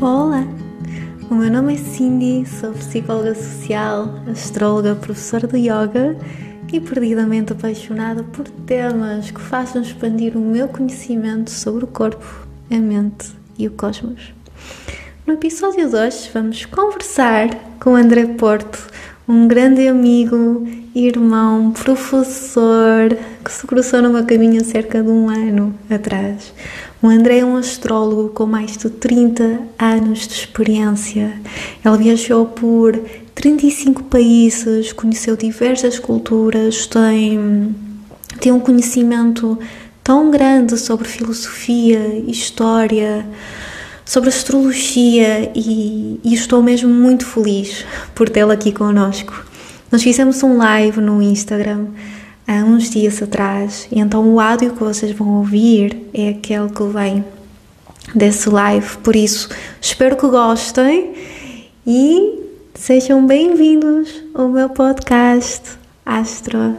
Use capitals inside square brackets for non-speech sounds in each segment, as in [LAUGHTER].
Olá! O meu nome é Cindy, sou psicóloga social, astróloga, professora de yoga e perdidamente apaixonada por temas que façam expandir o meu conhecimento sobre o corpo, a mente e o cosmos. No episódio de hoje vamos conversar com André Porto, um grande amigo, irmão, professor que se cruzou no meu caminho há cerca de um ano atrás. O André é um astrólogo com mais de 30 anos de experiência. Ele viajou por 35 países, conheceu diversas culturas, tem, tem um conhecimento tão grande sobre filosofia, história, sobre astrologia e, e estou mesmo muito feliz por tê-la aqui conosco. Nós fizemos um live no Instagram há uns dias atrás e então o áudio que vocês vão ouvir é aquele que vem desse live. Por isso, espero que gostem e sejam bem-vindos ao meu podcast Astro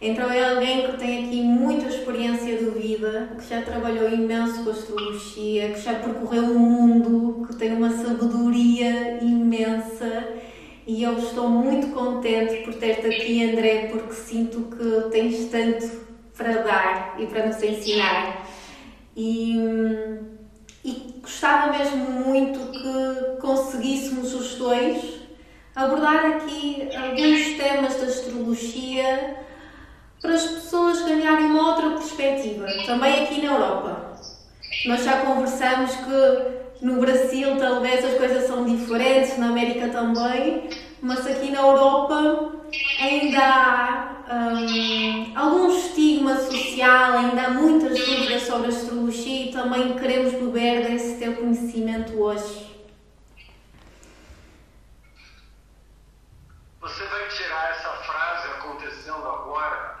Então é alguém que tem aqui muita experiência de vida, que já trabalhou imenso com astrologia, que já percorreu o mundo, que tem uma sabedoria imensa. E eu estou muito contente por ter-te aqui, André, porque sinto que tens tanto para dar e para nos ensinar. E, e gostava mesmo muito que conseguíssemos os dois abordar aqui alguns temas da astrologia para as pessoas ganharem uma outra perspectiva, também aqui na Europa. Nós já conversamos que no Brasil talvez as coisas são diferentes, na América também, mas aqui na Europa ainda há um, algum estigma social, ainda há muitas dúvidas sobre astrologia e também queremos beber desse teu conhecimento hoje. Você vai tirar essa frase acontecendo agora?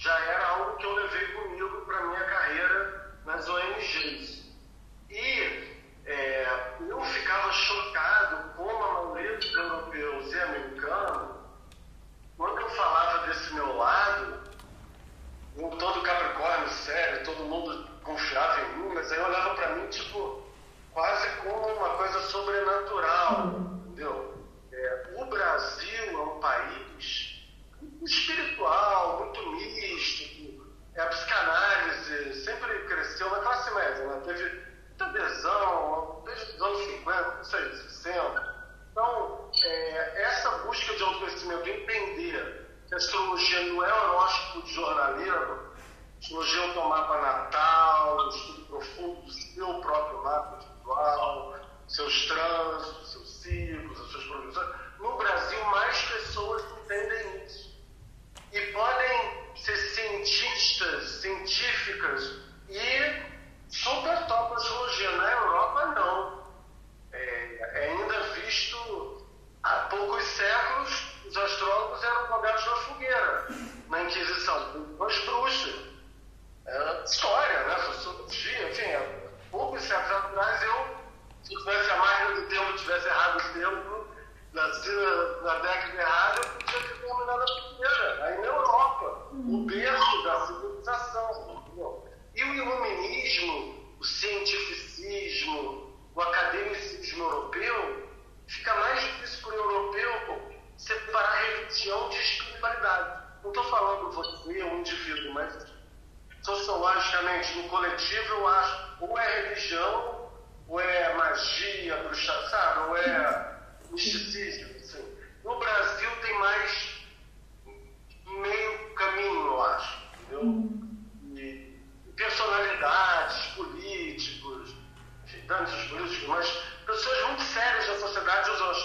já era algo que eu levei comigo para a minha carreira nas ONGs. E é, eu ficava chocado como a maioria dos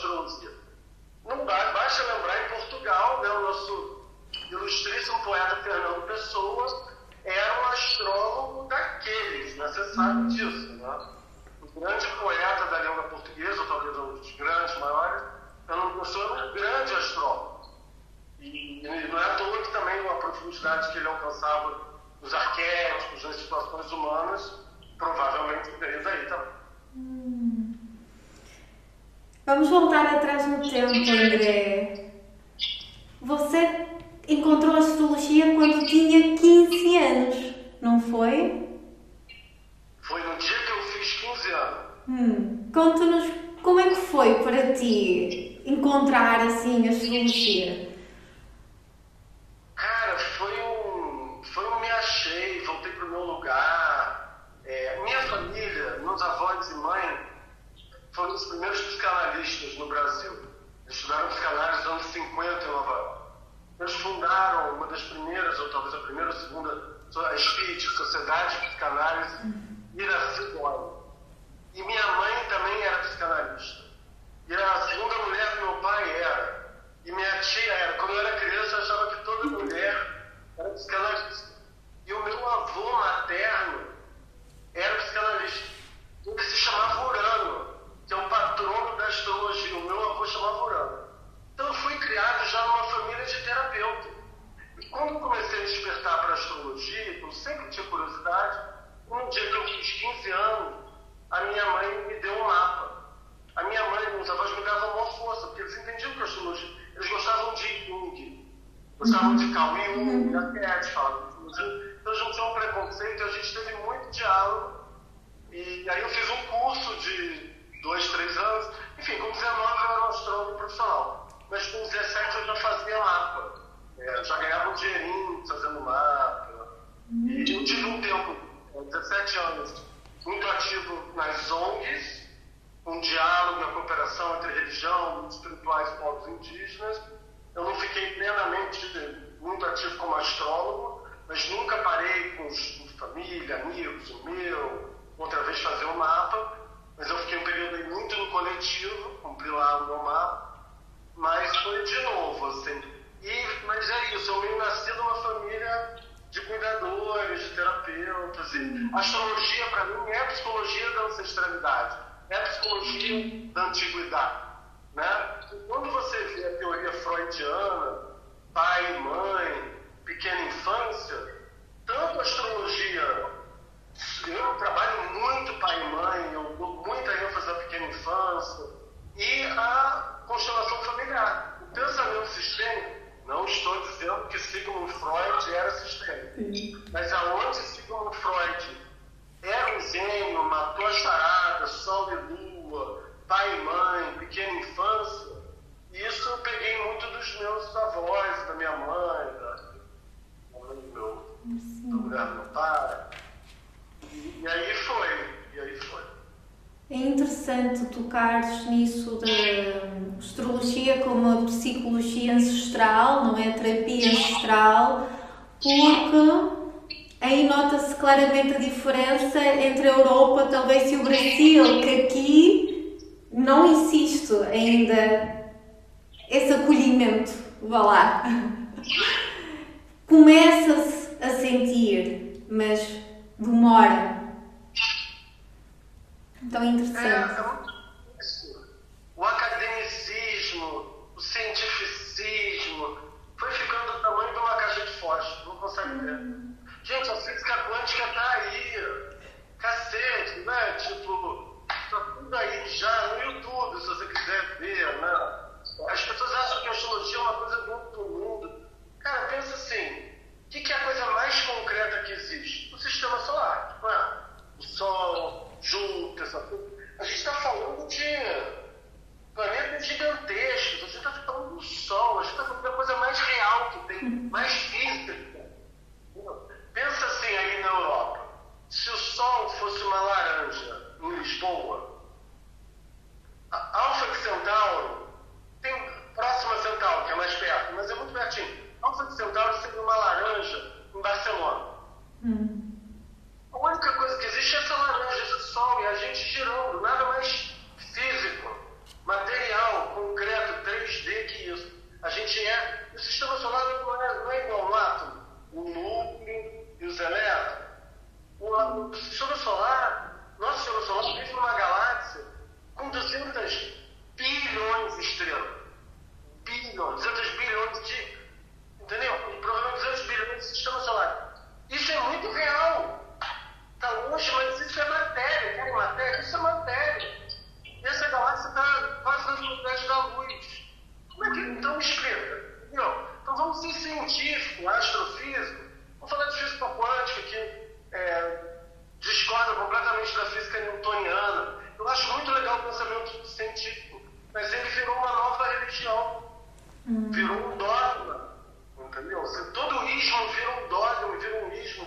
astrologia. Não basta lembrar em Portugal, né, o nosso ilustríssimo poeta Fernando Pessoa era um astrólogo daqueles, né? você sabe disso. Né? O grande poeta da língua portuguesa, ou talvez um dos grandes, maiores, Fernando Pessoa era um grande astrólogo. E, e não é à toa que também a profundidade que ele alcançava nos arquétipos, nas situações humanas, provavelmente veio daí também. Vamos voltar atrás no tempo, André. Você encontrou a astrologia quando tinha 15 anos, não foi? Foi no dia que eu fiz 15 anos. Hum. Conta-nos como é que foi para ti encontrar assim a astrologia? Cara, foi um, foi um me achei, voltei para o meu lugar. É, minha família, meus avós e mãe, foram os primeiros psicanalistas no Brasil. Eles estudaram psicanálise nos anos 50 em Nova. Eles fundaram uma das primeiras, ou talvez a primeira ou segunda, a SPIT, Sociedade de Psicanálise Iracema. E minha mãe também era psicanalista. E a segunda mulher do meu pai era. E minha tia era. Quando eu era criança, eu achava que toda mulher era psicanalista. E o meu avô materno era psicanalista. Ele se chamava Urano, que é o patrono da astrologia. O meu avô chamava Urano. Então eu fui criado já numa família de terapeuta. E quando comecei a despertar para a astrologia, eu sempre tinha curiosidade, um dia que eu fiz 15 anos, a minha mãe me deu um mapa. A minha mãe meus avós me davam maior força, porque eles entendiam que a astrologia. Eles gostavam de Jung, gostavam de Carl Jung, da Cat, falavam de. Então a gente tinha um preconceito e a gente teve muito diálogo. E aí eu fiz um tão interessante. É, juntas. A gente está falando de planetas gigantescos, a gente está falando do Sol, a gente está falando da coisa mais real que tem, mais física. Pensa assim aí na Europa. Se o Sol fosse uma laranja em Lisboa, a Alfa Centauro tem próxima a Centauro, que é mais perto, mas é muito pertinho. Alfa Centauro seria uma laranja em Barcelona. Hum. A única coisa que existe é essa laranja som e a gente girando, nada mais físico, material, concreto, 3D que isso. A gente é. O sistema solar não é, não é igual ao átomo, o núcleo e os elétrons. O, o sistema solar, nosso sistema solar vive numa galáxia com 200 bilhões de estrelas. Bilhões, 200 bilhões de. Entendeu? E provavelmente 200 bilhões de sistema solar. Isso é muito real. Está longe, mas isso é matéria, que é matéria, isso é matéria. E essa galáxia está quase nas velocidades da luz. Como é que então explica? Então vamos ser científico, astrofísico. Vamos falar de física quântica, que é, discorda completamente da física newtoniana. Eu acho muito legal o pensamento científico, mas ele virou uma nova religião. Hum. Virou um dogma. Entendeu? todo o ismo vira um dogma, vira um ismo,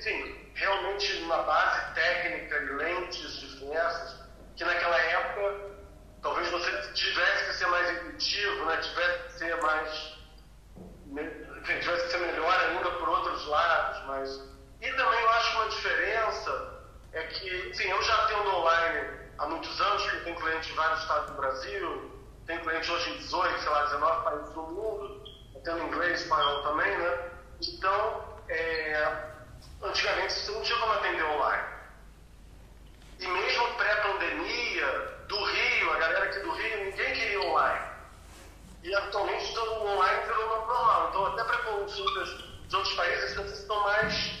enfim, realmente uma base técnica e lentes diversas, que naquela época talvez você tivesse que ser mais intuitivo, né? tivesse que ser mais. Enfim, tivesse que ser melhor ainda por outros lados, mas. E também eu acho uma diferença é que, enfim, eu já atendo online há muitos anos, porque eu tenho cliente em vários estados do Brasil, tenho cliente hoje em 18, sei lá, 19 países do mundo, atendo inglês, espanhol também, né? Então, é, antigamente você não tinha como atender online. E mesmo pré-pandemia, do Rio, a galera aqui do Rio, ninguém queria online. E atualmente o online virou normal. Então, até para consultas de outros países, vocês estão mais.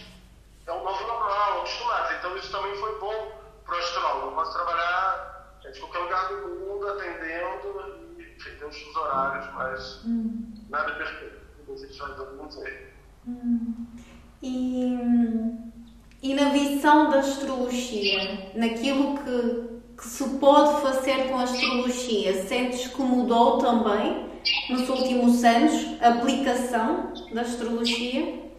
É um novo normal, acostumados. Então, isso também foi bom para o astrólogo. Eu posso trabalhar de qualquer lugar do mundo, atendendo, e enfim, tem os horários, mas hum. nada perfeito. A gente vai todo mundo dizer. Hum. E, e na visão da astrologia, naquilo que, que se pode fazer com a astrologia, sentes que mudou também nos últimos anos a aplicação da astrologia?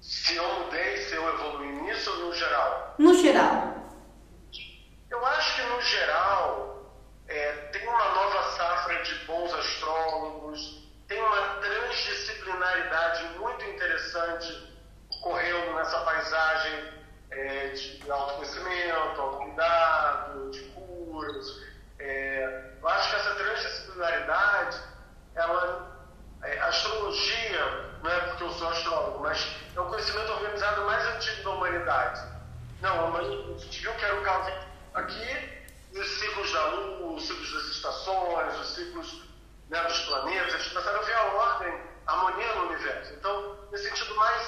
Se eu mudei, se eu evolui nisso ou no geral? No geral. Eu acho que no geral é, tem uma nova safra de bons astrólogos, tem uma transdisciplinaridade muito interessante ocorrendo nessa paisagem é, de autoconhecimento, autocuidado, de curas. É, eu acho que essa transdisciplinaridade, ela, é, a astrologia, não é porque eu sou astrólogo, mas é o conhecimento organizado mais antigo da humanidade. Não, a gente viu que era o caso aqui, os ciclos da lua, os ciclos das os ciclos né, dos planetas, eles começaram a ver a ordem, a harmonia no universo. Então, nesse sentido mais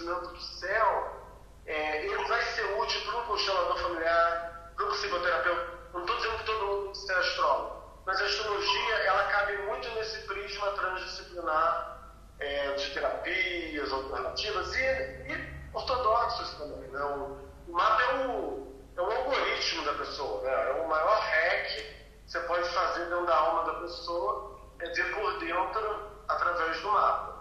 do céu, é, ele vai ser útil para um constelador familiar, para um psicoterapeuta. Não estou dizendo que todo mundo que ser astrólogo, mas a astrologia ela cabe muito nesse prisma transdisciplinar é, de terapias alternativas e, e ortodoxos também. Né? O, mapa é o, é o algoritmo da pessoa, né? é o maior hack você pode fazer dentro da alma da pessoa, é ver por dentro através do mapa.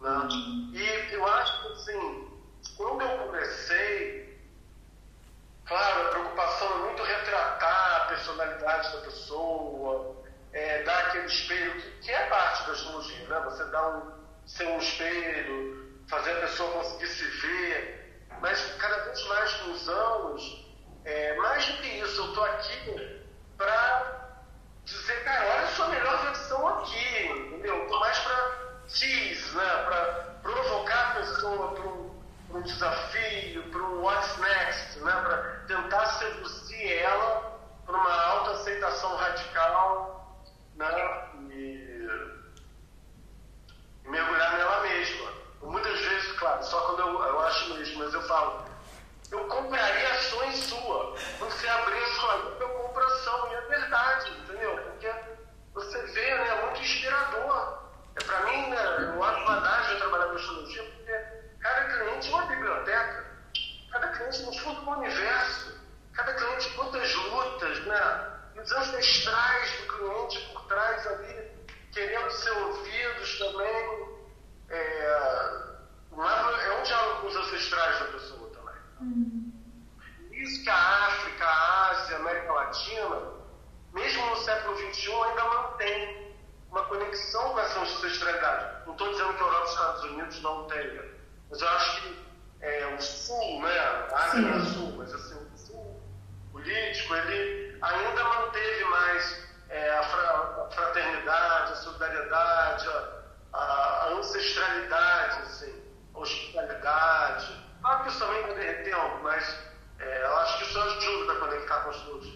Né? E eu acho que, assim, quando eu comecei, claro, a preocupação é muito retratar a personalidade da pessoa, é, dar aquele espelho, que, que é parte da astrologia, né? Você dá um, ser um espelho, fazer a pessoa conseguir se ver, mas cada vez mais com os anos, é, mais do que isso, eu estou aqui para dizer, cara, olha a sua melhor versão aqui, entendeu? Estou mais para tease, né? Para provocar a pessoa para um, desafio, para um what's next, né? Para tentar seduzir ela para uma autoaceitação radical, né? E, mergulhar nela mesma. Muitas vezes, claro, só quando eu, eu acho mesmo, mas eu falo, eu compraria ações sua. Quando você abrir a sua boca, eu compro ação. E é verdade, entendeu? Porque você vê, né? É muito inspirador. É para mim, né, eu acho vantagem trabalhar com astrologia, porque cada cliente é uma biblioteca. Cada cliente, no fundo, é um universo. Cada cliente, quantas lutas, né? E os ancestrais do cliente por trás ali, querendo ser ouvidos também. É, é um diálogo com os ancestrais da pessoa. Uhum. Isso que a África, a Ásia, a América Latina, mesmo no século XXI, ainda mantém uma conexão com essa ancestralidade. Não estou dizendo que a Europa e os Estados Unidos não tenham, mas eu acho que é, o Sul, né, a Ásia do Sul, mas assim, o Sul político, ele ainda manteve mais é, a, fra, a, fraternidade, a solidariedade, a, a ancestralidade, assim, a hospitalidade. Claro que isso também vai derreter mas é, eu acho que isso ajuda a conectar com as duas.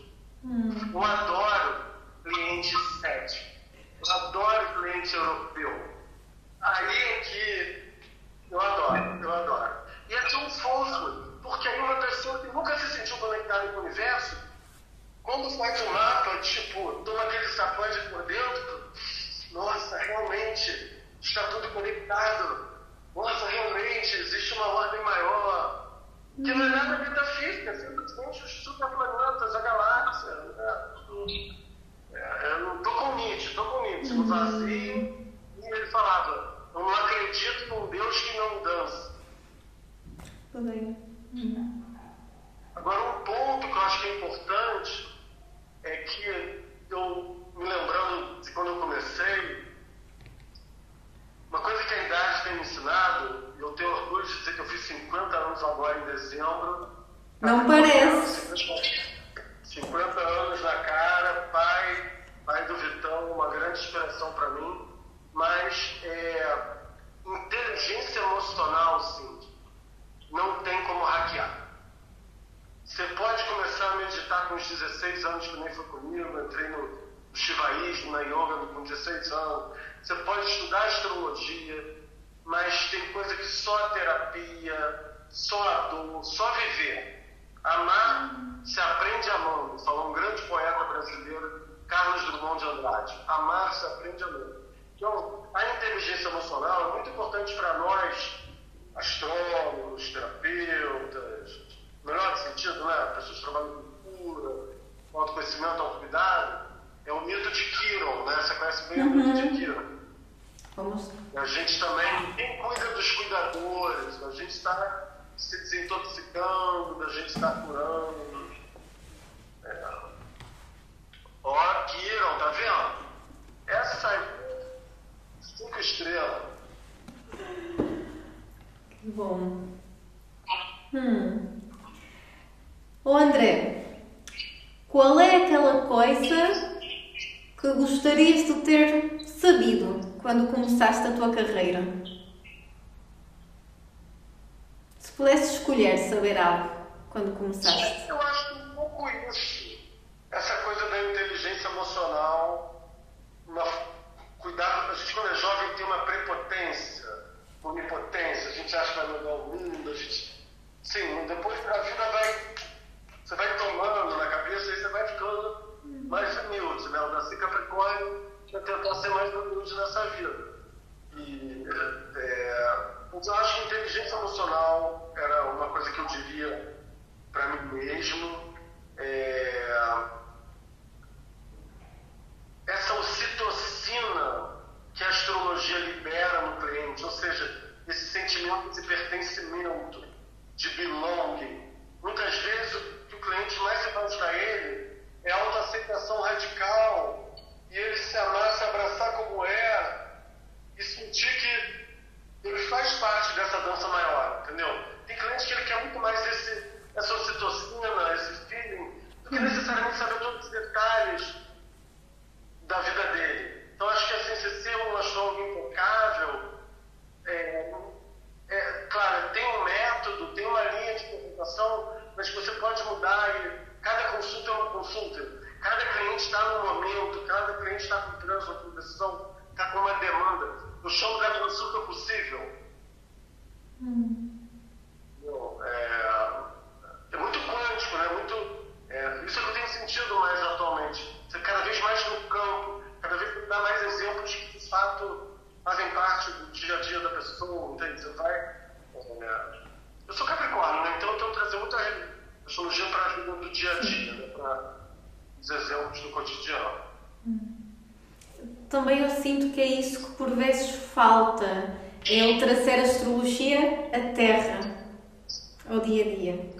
Hum. Eu adoro cliente cético. Eu adoro cliente europeu. Aí é que eu adoro, eu adoro. E é tão fofo, porque aí uma pessoa que nunca se sentiu conectada com o universo, quando faz um mapa, tipo, toma aquele sacode por dentro, nossa, realmente está tudo conectado nossa, realmente existe uma ordem maior, que não é nada metafísica, simplesmente os superplanetas, a galáxia. Né? Eu estou com Nietzsche, estou com Nietzsche, no vazio, e ele falava, eu não acredito num Deus poder. Hum. Agora, um ponto que eu acho que é importante é que eu, me lembrando de quando eu comecei, uma coisa que a idade tem me ensinado, e eu tenho orgulho de dizer que eu fiz 50 anos agora em dezembro. Não parece. 50 anos na cara, pai, pai do Vitão, uma grande inspiração para mim, mas é, inteligência emocional, sim, não tem como hackear. Você pode começar a meditar com os 16 anos, que nem foi comigo, entrei no Shivaísmo, na yoga com 16 anos. Você pode estudar astrologia, mas tem coisa que só a terapia, só a dor, só viver. Amar se aprende amando. Falou um grande poeta brasileiro, Carlos Drummond de Andrade. Amar se aprende amando. Então, a inteligência emocional é muito importante para nós, astrólogos, terapeutas, no melhor sentido, né? Pessoas que trabalham com cura, com autoconhecimento, autocuidado. É o mito de Kiron, né? Você conhece bem uhum. o mito de uhum. Kiron. Vamos. A gente também, quem cuida dos cuidadores, a gente está se desintoxicando, a gente está curando. É. Ó, Kiron, tá vendo? Essa aí, cinco estrelas. Que bom. Hum. Ô André, qual é aquela coisa que gostarias de ter sabido quando começaste a tua carreira? Se pudesses escolher saber algo quando começaste. Eu acho um pouco isso. Essa coisa da inteligência emocional, uma, cuidado, a gente quando é jovem tem uma prepotência, uma onipotência, a gente acha que vai mudar o mundo, a gente. Sim, depois a vida vai. Você vai tomando na cabeça e você vai ficando mais humilde, né? Eu nasci Capricórnio para tentar ser mais humilde nessa vida. E é, eu acho que inteligência emocional era uma coisa que eu diria para mim mesmo. É, essa ocitocina que a astrologia libera no cliente, ou seja, esse sentimento de pertencimento, de belonging. Muitas vezes o que o cliente mais se faz para ele é a autoaceitação radical e ele se amar, se abraçar como é e sentir que ele faz parte dessa dança maior, entendeu? Clientes que ele quer muito mais esse, essa ocitocina, esse feeling, do que necessariamente saber todos os detalhes da vida dele. Então acho que assim, se ser um astrólogo impecável, é, é, claro, tem um método, tem uma linha de interpretação, mas você pode mudar e cada consulta é uma consulta. Cada cliente está num momento, cada cliente está com trânsito, com decisão, está com uma demanda. Eu chamo da consulta possível. Hum. É, é, muito quântico, né? Muito, é, isso é que eu tenho sentido mais atualmente. Você cada vez mais no campo, cada vez dá mais exemplos que de fato fazem parte do dia a dia da pessoa, entende? Você vai. Eu sou Capricórnio, né? Então eu tenho que trazer muita astrologia para a vida do dia a dia, né? Pra, os exemplos do cotidiano. Também eu sinto que é isso que por vezes falta, é trazer a astrologia à terra, ao dia a dia.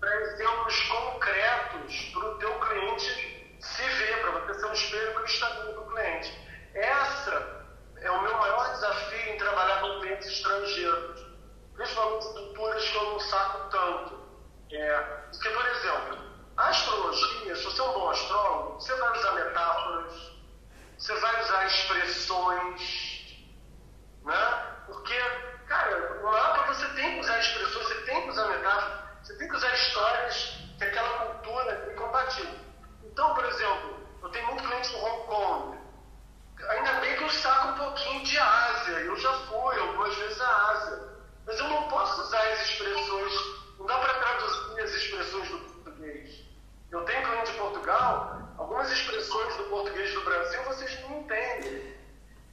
Para exemplos concretos para o teu cliente se ver, para você ser um espelho cristalino para o cliente. Essa é o meu maior desafio em trabalhar com clientes estrangeiros, principalmente culturas que eu não saco tanto. É, porque, por exemplo, a astrologia, se você é um bom astrólogo, você vai usar metáforas, você vai usar expressões, né? Porque, cara, no mapa você tem que usar expressões, você tem que usar metáforas, você tem que usar histórias que aquela cultura é compatível. Então, por exemplo, eu tenho muito cliente no Hong Kong. Ainda bem que eu saco um pouquinho de Ásia. Eu já fui algumas vezes à Ásia. Mas eu não posso usar as expressões, não dá para traduzir as expressões do eu tenho cliente de Portugal, algumas expressões do português do Brasil vocês não entendem.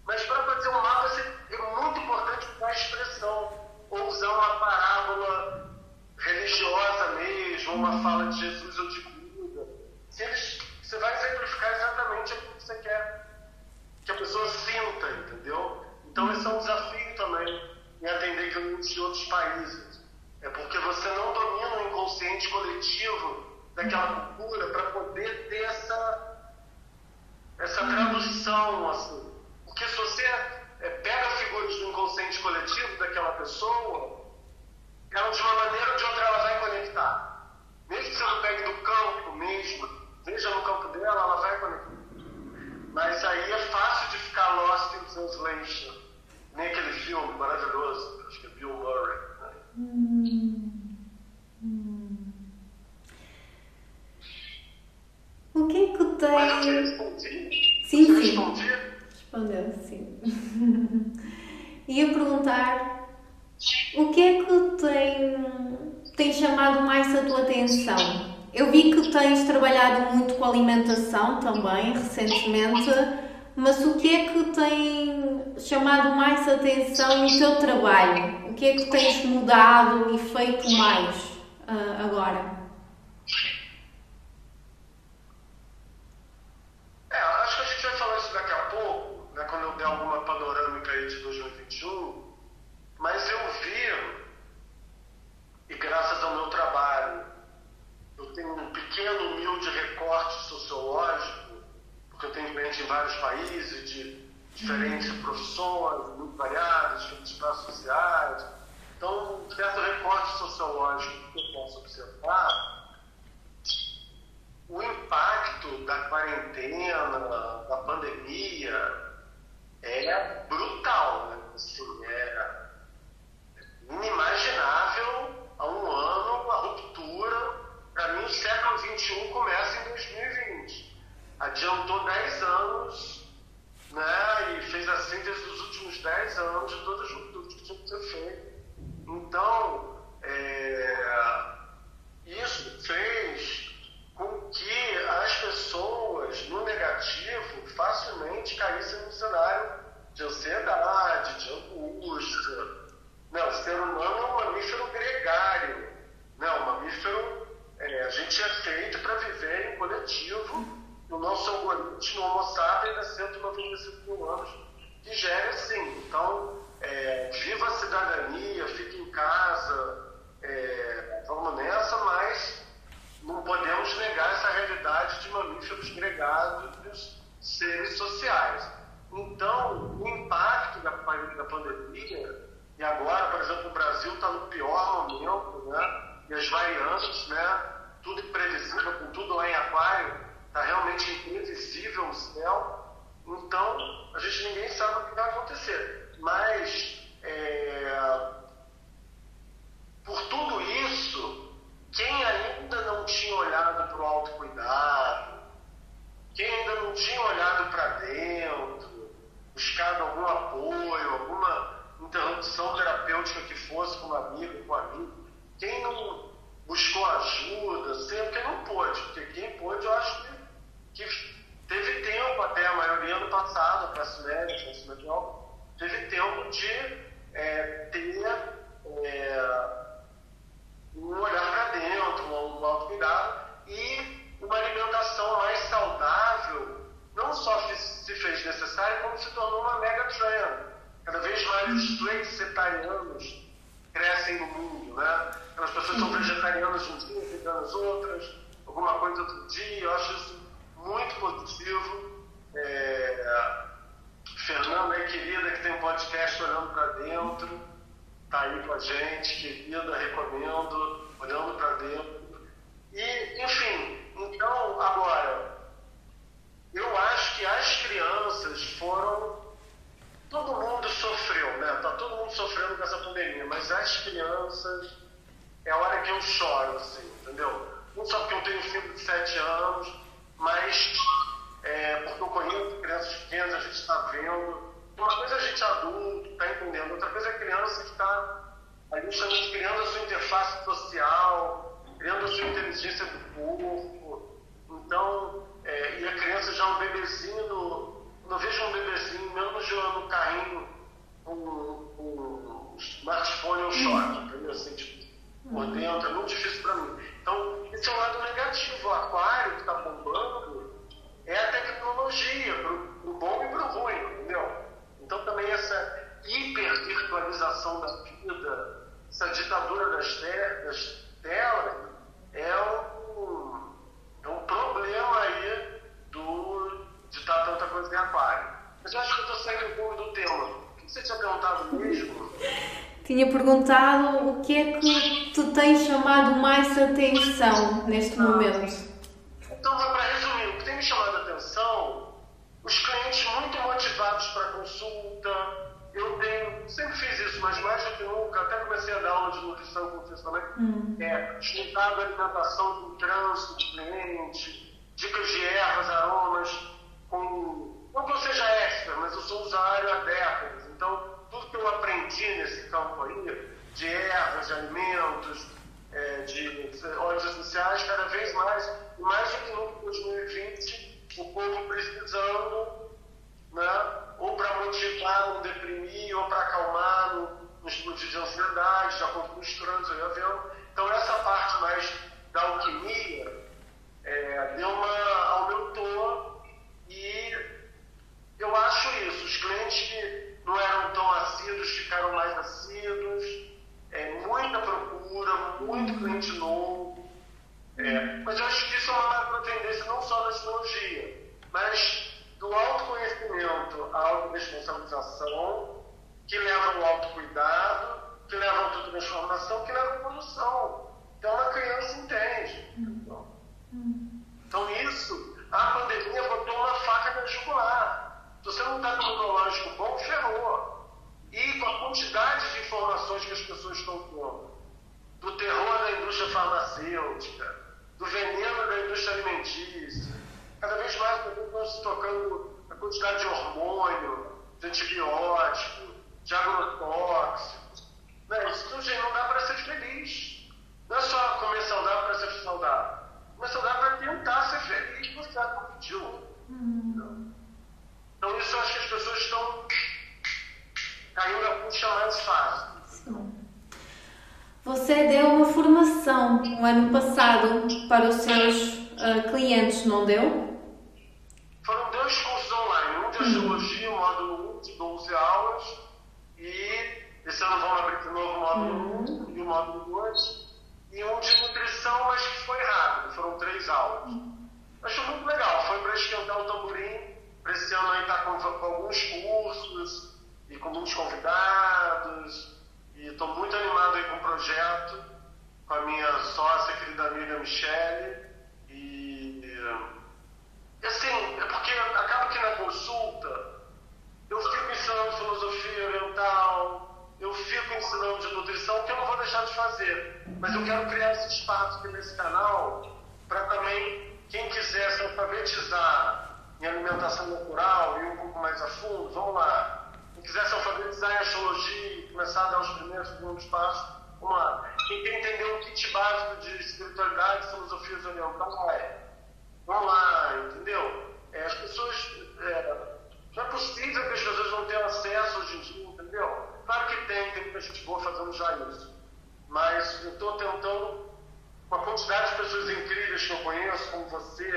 Mas para fazer um mapa é muito importante usar a expressão, ou usar uma parábola religiosa mesmo, uma fala de Jesus ou de Buda. Se eles, você vai exemplificar exatamente o que você quer que a pessoa sinta, em atender clientes de outros países. É porque você não domina o inconsciente coletivo daquela cultura para poder ter essa, essa tradução. Assim. Porque se você é, pega figuras do inconsciente coletivo daquela pessoa, ela de uma maneira ou de outra ela vai conectar. Mesmo que você não pegue do campo mesmo, veja no campo dela, ela vai conectar. Mas aí é fácil de ficar lost in translation. Nem aquele filme maravilhoso, acho que é Bill Murray. Né? Hum. Hum. O que é que tem. Mas eu respondi? Sim, Você sim. Respondi? Respondeu, sim. [LAUGHS] Ia perguntar o que é que tem, tem chamado mais a tua atenção? Eu vi que tens trabalhado muito com alimentação também, recentemente, mas o que é que tem chamado mais atenção no teu trabalho? O que é que tens mudado e feito mais uh, agora? É, acho que a gente vai falar isso daqui a pouco, né, quando eu der alguma panorâmica aí de 2021, mas eu vi, e graças ao meu trabalho, eu tenho um pequeno, humilde recorte sociológico, porque eu tenho clientes em vários países, de diferentes profissões, muito variadas, diferentes classes sociais. Então, um certo recorte sociológico que eu posso observar, o impacto da quarentena, da pandemia, é brutal. Como se tornou uma mega trend. Cada vez mais os flexitarianos crescem no mundo, né? As pessoas são vegetarianas um dia, veganas outras, alguma coisa outro dia. Eu acho isso muito positivo. É... Fernanda é querida, que tem um podcast Olhando para Dentro, está aí com a gente, querida, recomendo, Olhando para Dentro. E, enfim, então, agora, eu acho que as crianças foram todo mundo sofreu, né? Tá todo mundo sofrendo com essa pandemia, mas as crianças é a hora que eu choro, assim, entendeu? Não só porque eu tenho um filho de 7 anos, mas é, porque eu conheço crianças pequenas, a gente está vendo. Uma coisa é a gente adulto, está entendendo, outra coisa é a criança que está ali justamente criando a sua interface social, criando a sua inteligência do corpo. Então, é, e a criança já é um bebezinho no, eu vejo um bebezinho, mesmo jogando um carrinho com um, um smartphone, eu choro, entendeu? Assim, tipo, por dentro, é muito difícil para mim. Então, esse é o lado negativo. O aquário que está bombando é a tecnologia, para o bom e para o ruim, entendeu? Então, também essa hipervirtualização da vida, essa ditadura das, te das telas é um, é um problema aí do, de estar tanta coisa em aquário. Mas eu acho que eu estou saindo um pouco do tema. O que você tinha perguntado mesmo? Tinha perguntado o que é que te tem chamado mais atenção neste momento. Então, para resumir, o que tem me chamado a atenção, os clientes muito motivados para consulta. Eu tenho, sempre fiz isso, mas mais do que nunca, até comecei a dar aula de nutrição com vocês também, hum. é, juntado a alimentação com trânsito do cliente, dicas de ervas, aromas, Achei muito legal, foi para esquentar o tamborim, para esse ano aí estar tá com, com alguns cursos, e com muitos convidados. E estou muito animado aí com o projeto, com a minha sócia, querida amiga Michele. E, e assim, é porque acaba que na consulta eu fico ensinando filosofia oriental, eu fico ensinando de nutrição, que eu não vou deixar de fazer. Mas eu quero criar esse espaço aqui nesse canal para também quem quiser se alfabetizar em alimentação natural e um pouco mais a fundo, vamos lá quiser se alfabetizar em astrologia e começar a dar os primeiros, segundos passos, vamos lá. Quem quer entender o kit básico de espiritualidade e filosofias orientais, vamos lá, entendeu? É, as pessoas. É, não é possível que as pessoas não tenham acesso hoje em dia, entendeu? Claro que tem, tem muita gente boa fazendo já isso. Mas eu estou tentando, com a quantidade de pessoas incríveis que eu conheço, como você,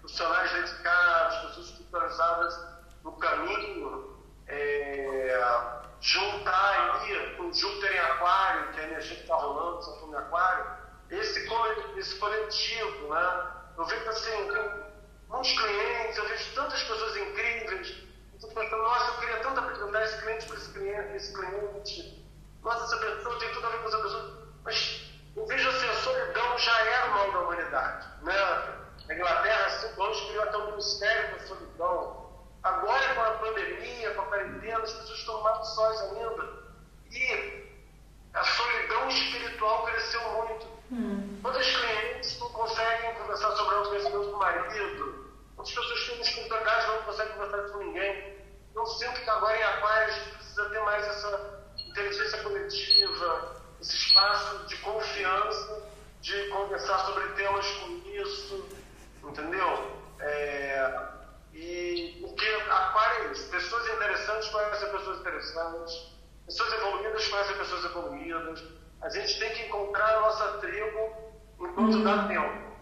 profissionais dedicados, pessoas espiritualizadas no caminho, é, juntar aí Júpiter em Aquário, que a energia que está rolando, Saturno em Aquário, esse, esse coletivo, né? Eu vejo assim, muitos clientes, eu vejo tantas pessoas incríveis, eu estou pensando, nossa, eu queria tanto apresentar esse cliente para esse cliente, esse cliente, nossa, essa pessoa tem tudo a ver com essa pessoa, mas eu vejo assim, a solidão já era o mal da humanidade, né? A Inglaterra, cinco anos, criou até um ministério para a solidão, Agora, com a pandemia, com a quarentena, as pessoas estão mais sós ainda. E a solidão espiritual cresceu muito. Hum. Quantos clientes não conseguem conversar sobre autoconhecimento com o marido? Quantas pessoas têm espiritualidade não conseguem conversar com ninguém? Não sinto que agora em Aquário a gente precisa ter mais essa inteligência coletiva, esse espaço de confiança, de conversar sobre temas como isso, entendeu? É, e porque aquário é isso. Pessoas interessantes conhecem pessoas interessantes. Pessoas evoluídas conhecem pessoas evoluídas. A gente tem que encontrar a nossa tribo enquanto uhum. dá tempo.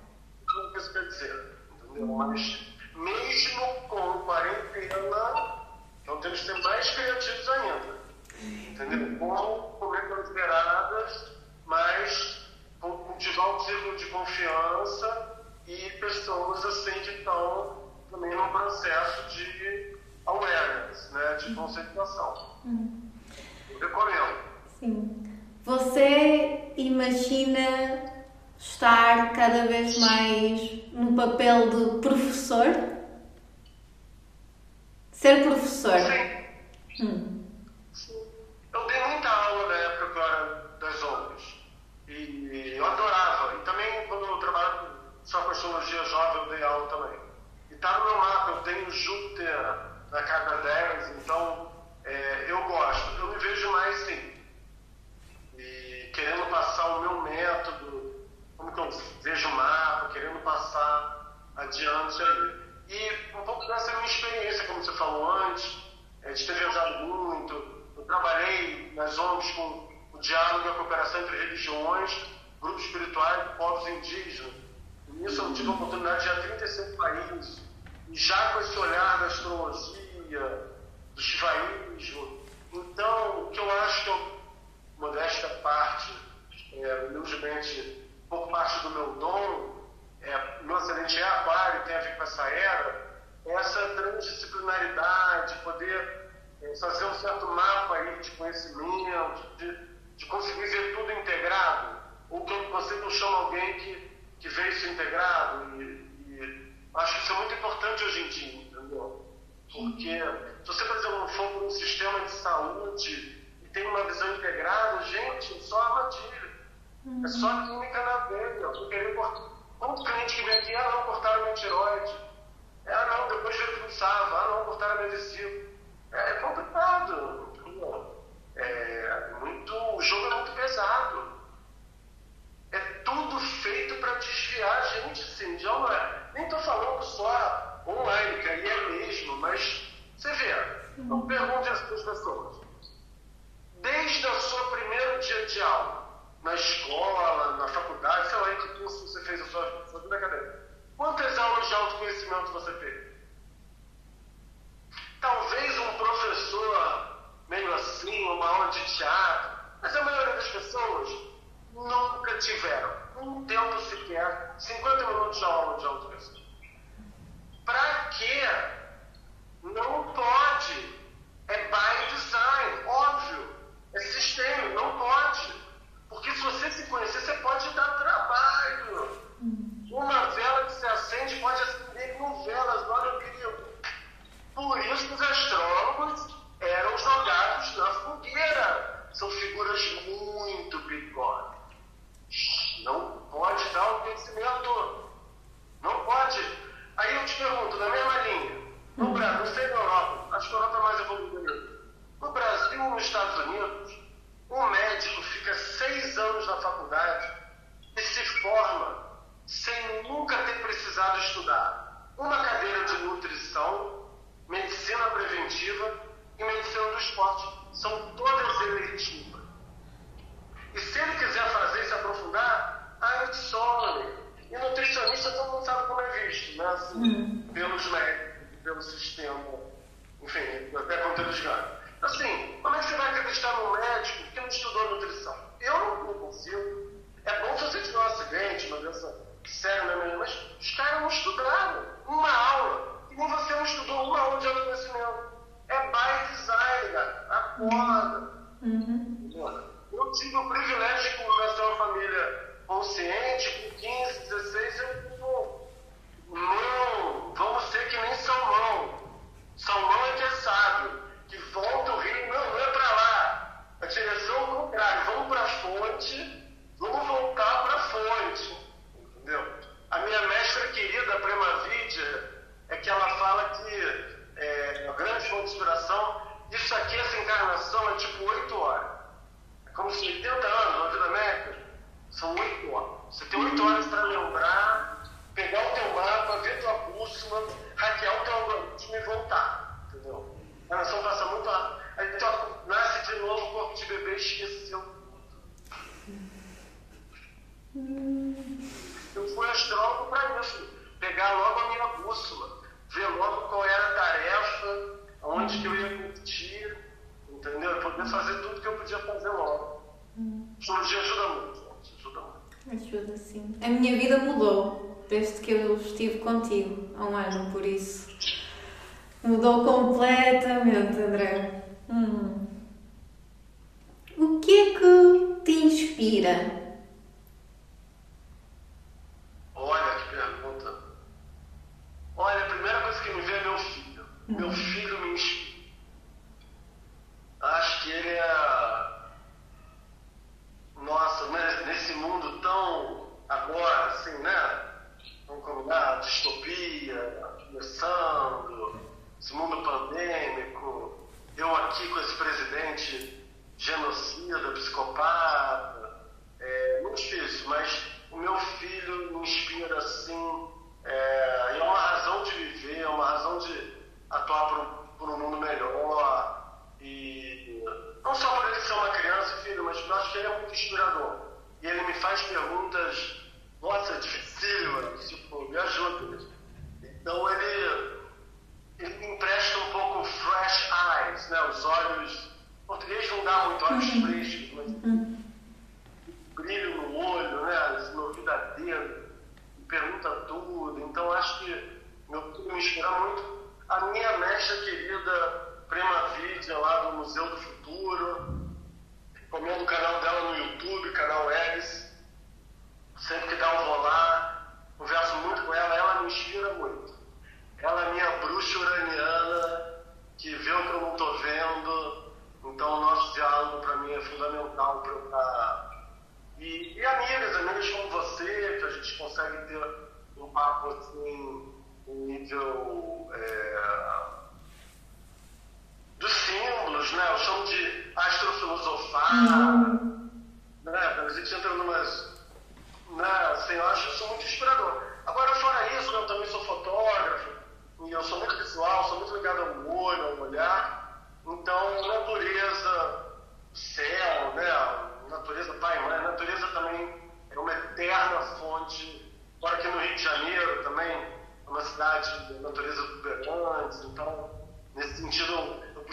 Não que isso quer dizer. Entendeu? Mas mesmo com quarentena, então temos que ser mais criativos ainda. Entendeu? Como liberadas metas, mas cultivar um círculo de confiança e pessoas assim que estão também num processo de awareness, né, de conceituação. Hum. Eu recomendo. Sim. Você imagina estar cada vez mais no papel de professor? Ser professor? Sim. Hum. Sim. Eu dei muita aula na época agora das ONGs. E eu adorava. E também quando eu trabalho só com astrologia jovem, eu dei aula também. E tá no meu mapa, eu tenho Júpiter na casa 10, então é, eu gosto. Eu me vejo mais sim. E querendo passar o meu método, como que eu vejo o mapa, querendo passar adiante aí. E um pouco dessa minha experiência, como você falou antes, é, de ter viajado muito. Eu trabalhei nas ONGs com o diálogo e a cooperação entre religiões, grupos espirituais, povos indígenas. Nisso eu tive a oportunidade de ir a 35 países, e já com esse olhar da astrologia, do shivaísmo. Então, o que eu acho que eu, modesta parte, é, por parte do meu dom, é, meu ascendente é aquário, tem a ver com essa era, é essa transdisciplinaridade, poder é, fazer um certo mapa aí de conhecimento, de, de conseguir ver tudo integrado, ou que você não chama alguém que, que vê isso integrado. E, e acho que isso é muito importante hoje em dia, entendeu? Porque se você, por exemplo, for para um sistema de saúde e tem uma visão integrada, gente, só armadilha. É só química na veia. Queria cortar. Quanto cliente que vem aqui, ah não, cortaram minha tiroide. É, ah não, depois veio pensava, ah não, cortaram minha vesícula. É, é complicado. É, muito, o jogo é muito pesado. É tudo feito para desviar a gente, sim. Já não é. Nem estou falando só online, que aí é mesmo, mas você vê, eu pergunto às pessoas. Desde o seu primeiro dia de aula, na escola, na faculdade, sei lá em que curso você fez a sua, sua vida acadêmica. Quantas aulas de autoconhecimento você teve? Talvez um professor meio assim, uma aula de teatro, mas a maioria das pessoas nunca tiveram um tempo sequer, 50 minutos de aula de autoconhecimento. Para quê? Não pode. É by design, óbvio. É sistema, não pode. Porque se você se conhecer, você pode dar trabalho. Uma vela que se acende pode acender com velas, olha o perigo. Por isso os astrólogos eram jogados na fogueira. São figuras muito perigosas. Não pode dar o conhecimento. Não pode. Aí eu te pergunto, na mesma linha, no Brasil, não sei na Europa, acho que a Europa é mais evoluída. No Brasil ou nos Estados Unidos, um médico fica seis anos na faculdade e se forma sem nunca ter precisado estudar uma cadeira de nutrição, medicina preventiva e medicina do esporte. São todas eletivas.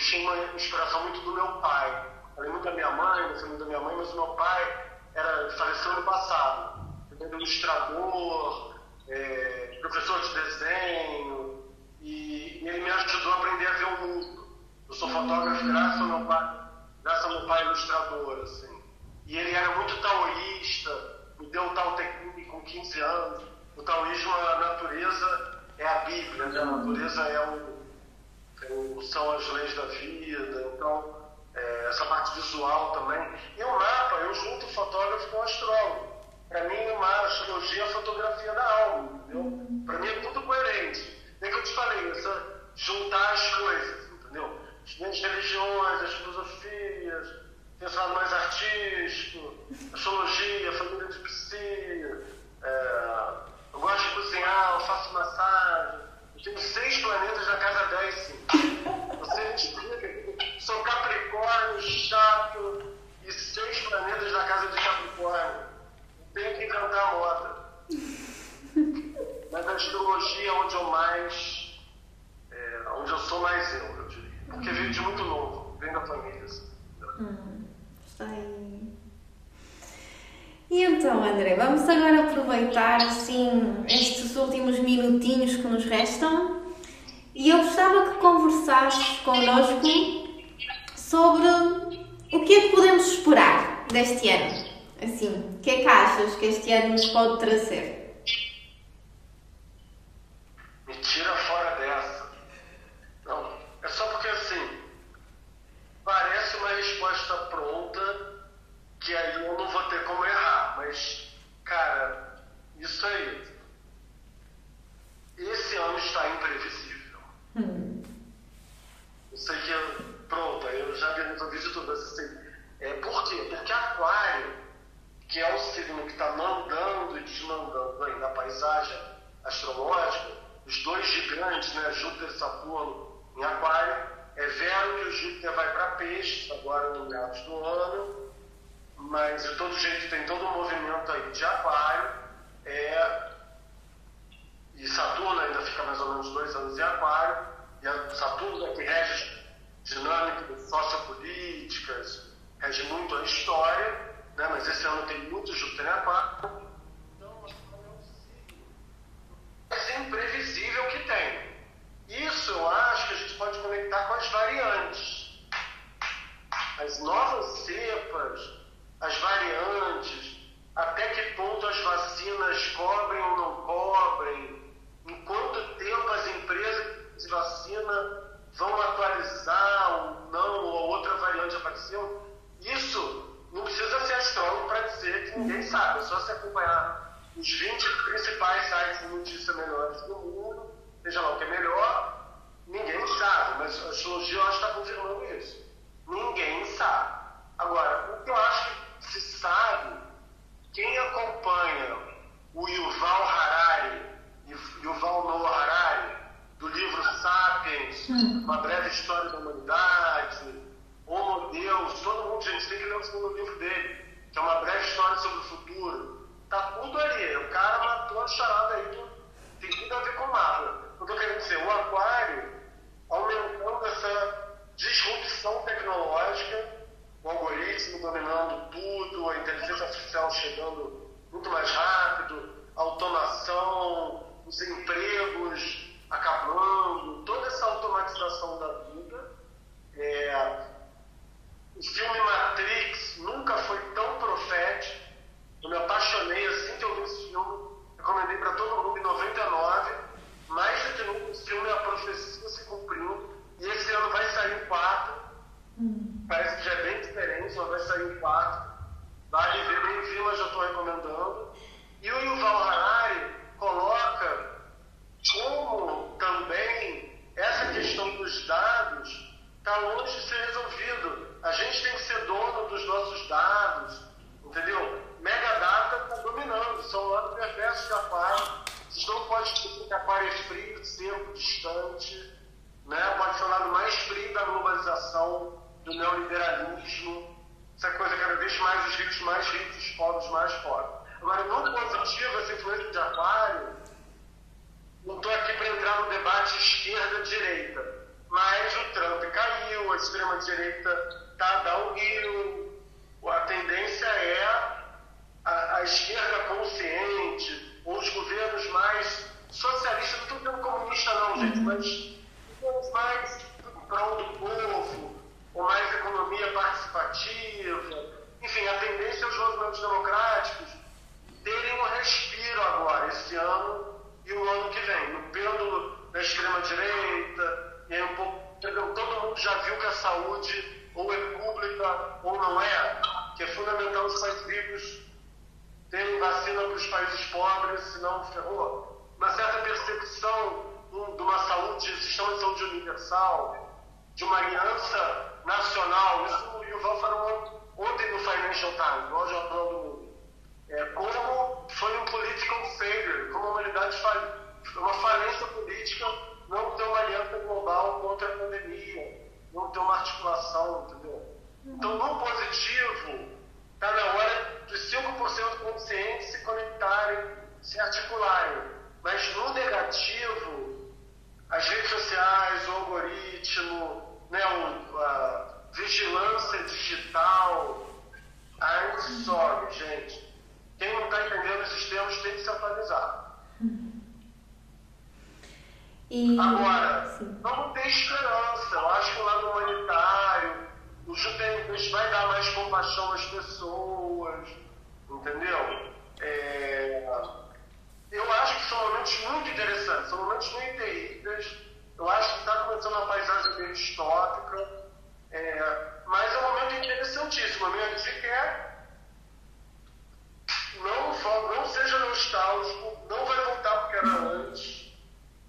tinha uma inspiração muito do meu pai. Falei muito da minha mãe, não sei muito da minha mãe, mas o meu pai era, faleceu no passado. era Ilustrador, é, professor de desenho, e, e, ele me ajudou a aprender a ver o mundo. Eu sou fotógrafo hum. graças ao meu pai, graças ao meu pai ilustrador, assim. E ele era muito taoísta, me deu um tal técnico com 15 anos. O taoísmo, é a natureza é a Bíblia, né? a natureza é o são as leis da vida, então é, essa parte visual também. E o mapa, eu junto fotógrafo com astrólogo. Para mim, o mapa, a astrologia é a fotografia da alma, entendeu? Para mim é tudo coerente. É que eu te falei, essa, juntar as coisas, entendeu? As minhas religiões, as filosofias, pensar mais artístico, astrologia, família de psia, é, eu gosto de cozinhar, eu faço massagem. Tem seis planetas na casa 10, sim. Você me explica. Sou Capricórnio, chato, e seis planetas na casa de Capricórnio. Tenho que encantar a moda. Mas a astrologia é onde eu mais. É, onde eu sou mais eu, eu diria. Porque vive de muito novo, vem da família. Assim. Uhum. Está aí. E então, André, vamos agora aproveitar assim estes últimos minutinhos que nos restam e eu gostava que conversasses connosco sobre o que é que podemos esperar deste ano. Assim, o que é que achas que este ano nos pode trazer? Me tira fora dessa. Não, é só porque assim, parece uma resposta pronta que aí eu não vou ter como errar. Mas, cara, isso aí. Esse ano está imprevisível. Hum. Eu sei que, eu, pronto, eu já vi no vídeo tudo, mas assim, é, por quê? Porque Aquário, que é o signo que está mandando e desmandando aí na paisagem astrológica, os dois gigantes, né, Júpiter e Saturno, em Aquário, é velho que o Júpiter vai para Peixes, agora no meados do ano, mas de todo jeito tem todo um movimento aí de aquário é, e Saturno ainda fica mais ou menos dois anos em aquário e a Saturno é que rege dinâmicas sociopolíticas rege muito a história né, mas esse ano tem muito Júpiter em aquário. Então é um mais imprevisível que tem. Isso eu acho que a gente pode conectar com as variantes. As novas cepas as variantes, até que ponto as vacinas cobrem ou não cobrem, em quanto tempo as empresas de vacina vão atualizar ou não, ou a outra variante apareceu. Isso não precisa ser astrólogo para dizer que ninguém sabe, é só se acompanhar os 20 principais sites de notícia melhores do mundo, seja lá o que é melhor, ninguém sabe, mas a astrologia eu acho que está confirmando isso. Ninguém sabe. Agora, o que eu acho que se sabe, quem acompanha o Yuval Harari, Yuval Noah Harari, do livro Sapiens. Uma Breve História da Humanidade, Homo Deus, todo mundo, gente, tem que ler o segundo livro dele, que é Uma Breve História sobre o Futuro. Tá tudo ali. O cara matou a charada aí, tem tudo a ver com o mapa. Eu tô querendo dizer, o aquário aumentando essa disrupção tecnológica, o algoritmo dominando tudo, a inteligência artificial chegando muito mais rápido, automação, faliu, uma falência política não ter uma aliança global contra a pandemia, não ter uma articulação, entendeu? Então, no positivo, está na hora dos 5% conscientes se conectarem, se articularem. Mas no negativo, as redes sociais, o algoritmo, né, a vigilância digital, ainda sobe, gente. Quem não está entendendo esses termos tem que se atualizar. E... Agora, Sim. vamos ter esperança. Eu acho que o lado humanitário, o judaísmo vai dar mais compaixão às pessoas, entendeu? É... Eu acho que são momentos muito interessantes, são momentos muito terríveis. Eu acho que está começando uma paisagem bem distópica, é... mas é um momento interessantíssimo. A minha dica é não, não seja nostálgico, não vai voltar porque era antes.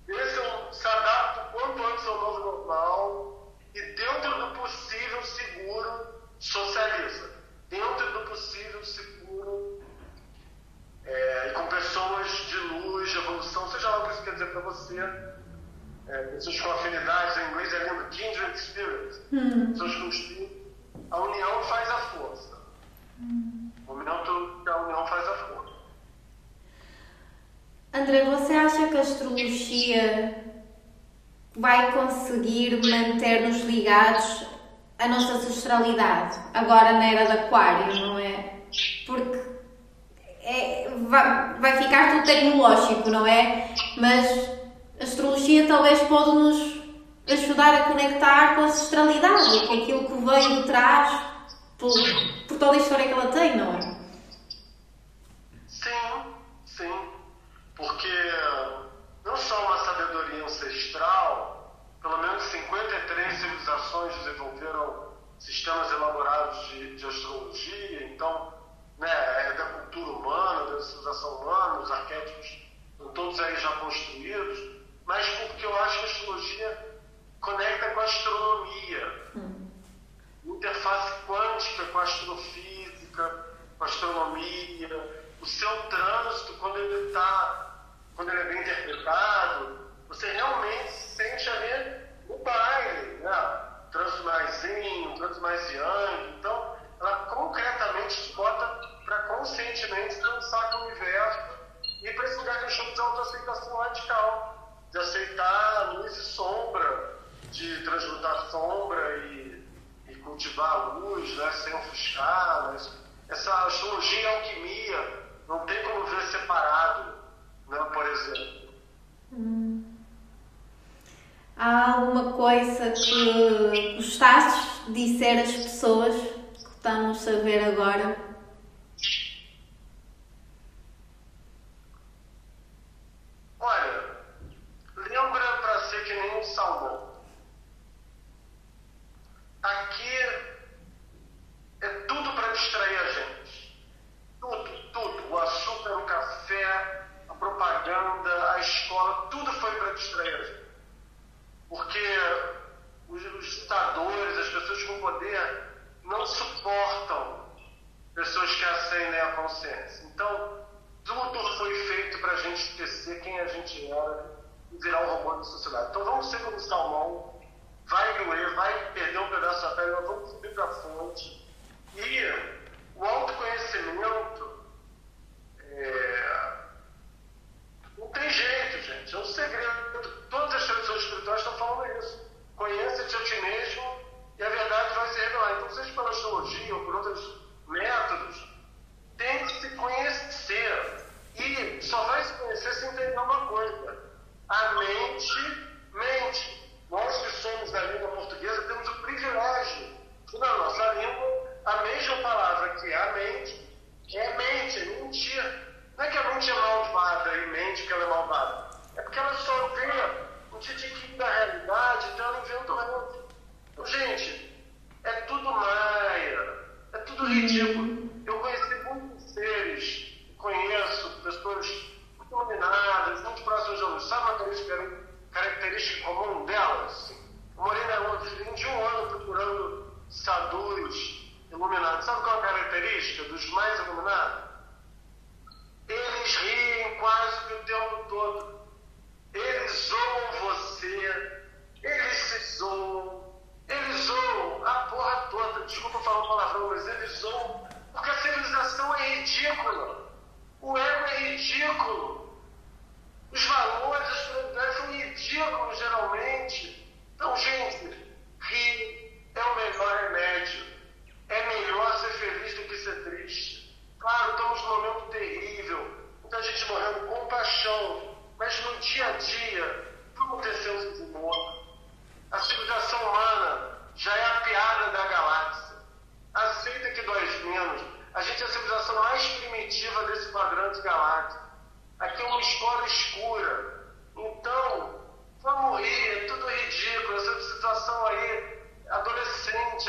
Esse é um, se adapta o quanto antes ao novo normal e dentro do possível seguro socializa. Dentro do possível seguro é, e com pessoas de luz, de evolução, seja lá o que isso quer dizer para você. É, pessoas com afinidades, em inglês é lindo, kindred spirit, hum. pessoas com espírito. A união faz a força. Hum. O minuto que a união faz a força. André, você acha que a astrologia vai conseguir manter-nos ligados à nossa ancestralidade, agora na era de Aquário, não é? Porque é, vai, vai ficar tudo tecnológico, não é? Mas a astrologia talvez pode nos ajudar a conectar com a ancestralidade, com aquilo que veio de trás por, por toda a história que ela tem, não é?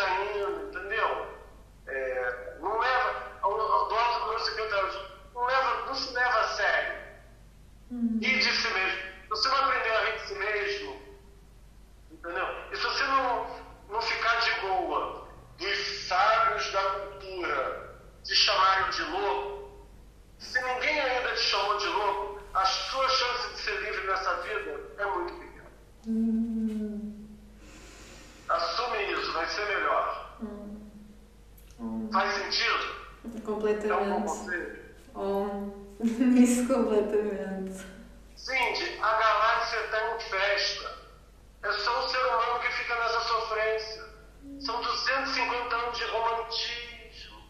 caindo, entendeu? É, não leva. O, o dono do meu secretário não, leva, não se leva a sério. Uhum. E de completamente. [LAUGHS] Isso completamente. Cindy, a galáxia tá tem festa. É só o ser humano que fica nessa sofrência. São 250 anos de romantismo.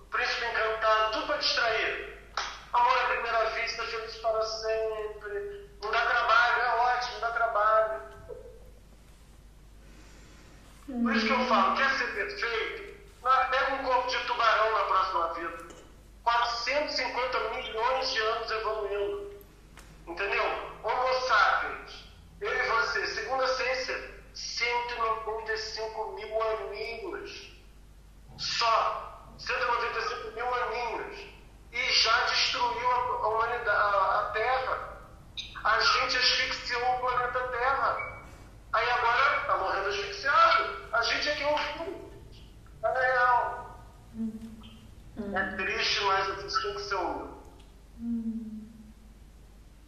O príncipe encantado, tudo para distrair. Amor à primeira vista, feliz para sempre. Não dá trabalho, é ótimo, não dá trabalho. Por isso que eu falo, quer ser perfeito? Pega um corpo de tubarão na próxima vida. 450 milhões de anos evoluindo. Entendeu? Homo sapiens. Eu e você, segundo a ciência, 195 mil aninhos. Só 195 mil aninhos. E já destruiu a, humanidade, a, a Terra. A gente asfixiou o planeta Terra. Aí agora está morrendo asfixiado. A gente é que. É Hum. É triste, mas isso tem que ser. Hum.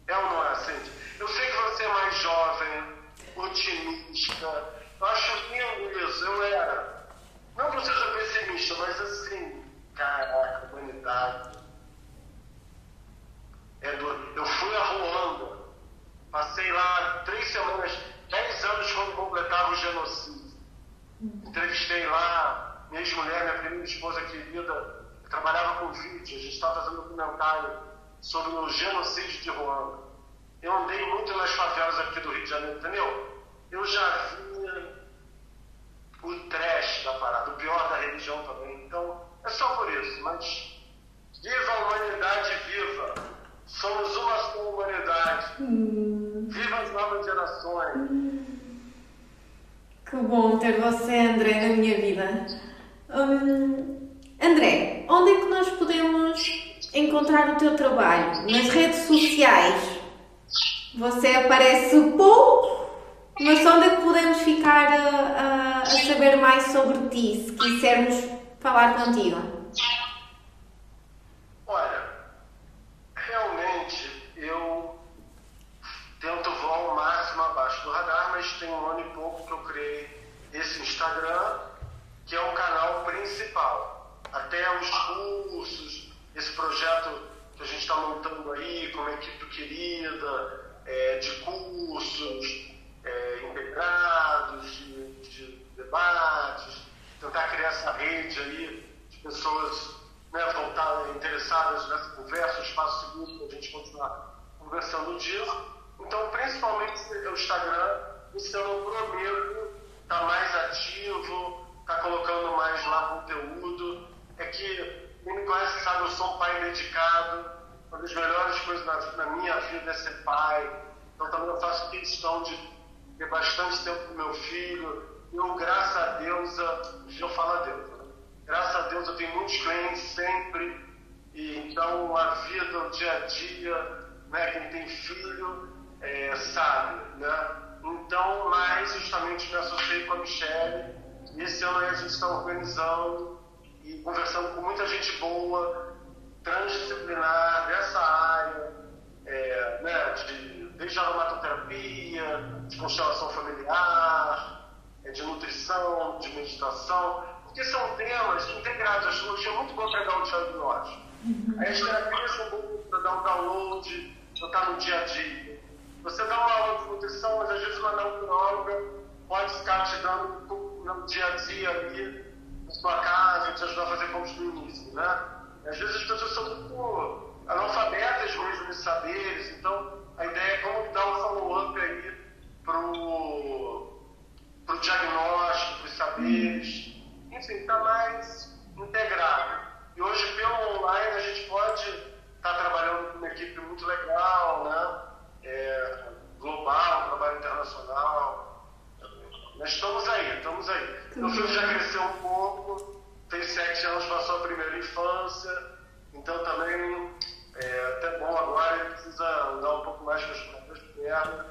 É ou não é, Cindy? Eu sei que você é mais jovem, otimista. Eu acho lindo isso. Eu era. Não que eu seja pessimista, mas assim, caraca, humanidade. É do... Eu fui a Ruanda. Passei lá três semanas, dez anos quando completava o genocídio. Entrevistei lá minha ex-mulher, minha primeira esposa querida, que trabalhava com vídeo. A gente estava fazendo um documentário sobre o genocídio de Ruanda. Eu andei muito nas favelas aqui do Rio de Janeiro, entendeu? Eu já vi o trash da parada, o pior da religião também. Então, é só por isso. Mas viva a humanidade viva! Somos uma só humanidade. Hum. Viva as novas gerações! Hum. Que bom ter você, André, na minha vida. André, onde é que nós podemos encontrar o teu trabalho? Nas redes sociais? Você aparece pouco, mas onde é que podemos ficar a, a, a saber mais sobre ti, se quisermos falar contigo? Olha, realmente eu tento voar o máximo abaixo do radar, mas tem um ano e pouco que eu criei esse Instagram, que é o canal principal. Até os cursos, esse projeto que a gente está montando aí, com uma equipe querida, é, de cursos é, integrados, de, de, debates, tentar criar essa rede aí de pessoas né, voltadas, interessadas nessa conversa, um espaço seguro para a gente continuar conversando disso. Então, principalmente o Instagram, esse ano eu prometo estar tá mais ativo, tá colocando mais lá conteúdo. É que quem me conhece sabe, eu sou um pai dedicado, uma das melhores coisas na, minha vida é ser pai. Então também eu faço questão de ter bastante tempo com meu filho. Eu, graças a Deus, eu falo a Deus, né? graças a Deus eu tenho muitos clientes sempre. E então a vida, o dia a dia, né, quem tem filho é, sabe, né? Então, mais justamente me associei com a Michelle. E esse ano aí a gente está organizando e conversando com muita gente boa transdisciplinar dessa área, é, né, de, desde a aromatoterapia, de constelação familiar, é, de nutrição, de meditação, porque são temas integrados. A astrologia é muito boa para dar um diagnóstico. Uhum. As terapias são boas para dar um download, para estar no dia a dia. Você dá uma aula de nutrição, mas às vezes uma nutróloga pode ficar te dando no dia a dia ali, na sua casa, te ajudar a fazer como no início, né? Às vezes as pessoas são muito analfabetas mesmo de saberes, então a ideia é como dar um follow-up aí pro, pro diagnóstico, os saberes, enfim, está mais integrado. E hoje, pelo online, a gente pode estar tá trabalhando com uma equipe muito legal, né? É, global, trabalho internacional. Nós estamos aí, estamos aí. Meu filho já cresceu um pouco, tem sete anos, passou a primeira infância, então também é até bom agora, ele precisa andar um pouco mais com as próprias pernas,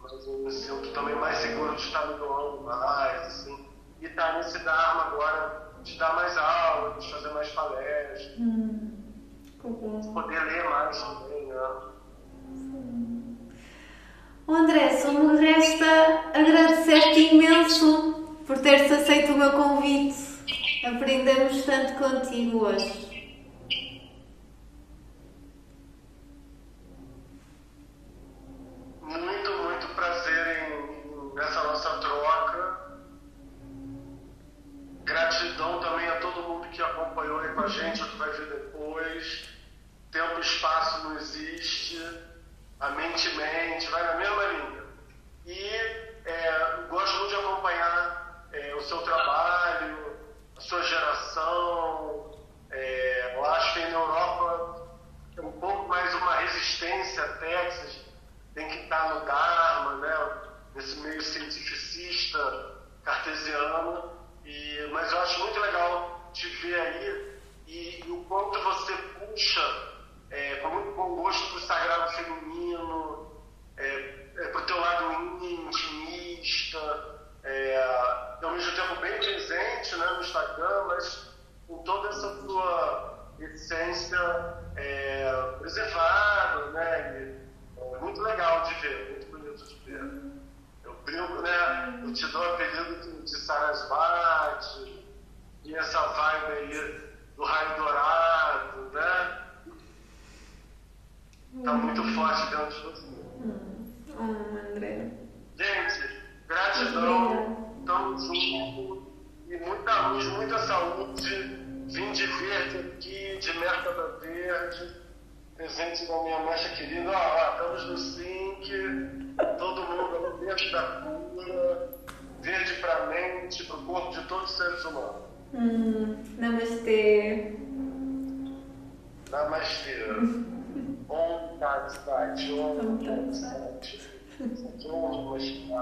mas eu me sinto também mais seguro de estar me doando mais, assim, e tá nesse Dharma agora, de dar mais aula, de fazer mais palestras, hum, poder ler mais também, né? André, só me resta agradecer-te imenso por teres aceito o meu convite. Aprendemos tanto contigo hoje. Muito, muito prazer em, nessa nossa troca. Gratidão também a todo mundo que acompanhou aí com a gente, o que vai ver depois. Tempo e espaço não existe. A mente mente, vai na mesma linha. E é, gosto muito de acompanhar é, o seu trabalho, sua geração. É, eu acho que na Europa é um pouco mais uma resistência a Texas, tem que estar no Dharma, né? nesse meio cientificista cartesiano. E, mas eu acho muito legal te ver aí e, e o quanto você puxa é, com muito bom gosto para o sagrado feminino, é, é, para o teu lado intimista, é, ao mesmo tempo bem presente né, no Instagram, mas com toda essa tua essência é, preservada, né? E, é muito legal de ver, muito bonito de ver. Eu brinco, né? Eu te dou o apelido de Sarasvati, e essa vibe aí do raio dourado, né? Tá muito forte dentro de você. Hum. Oh, André. Gente, gratidão, estamos juntos e muita luz, muita saúde. Vim de verde aqui, de merda verde, presente da minha mecha querida. Ó, ó, estamos no sync, todo mundo verde da cura, verde para a mente, para o corpo de todos os seres humanos. Hum, namastê. Namastê. Он так сказал, он так сказал, он так сказал,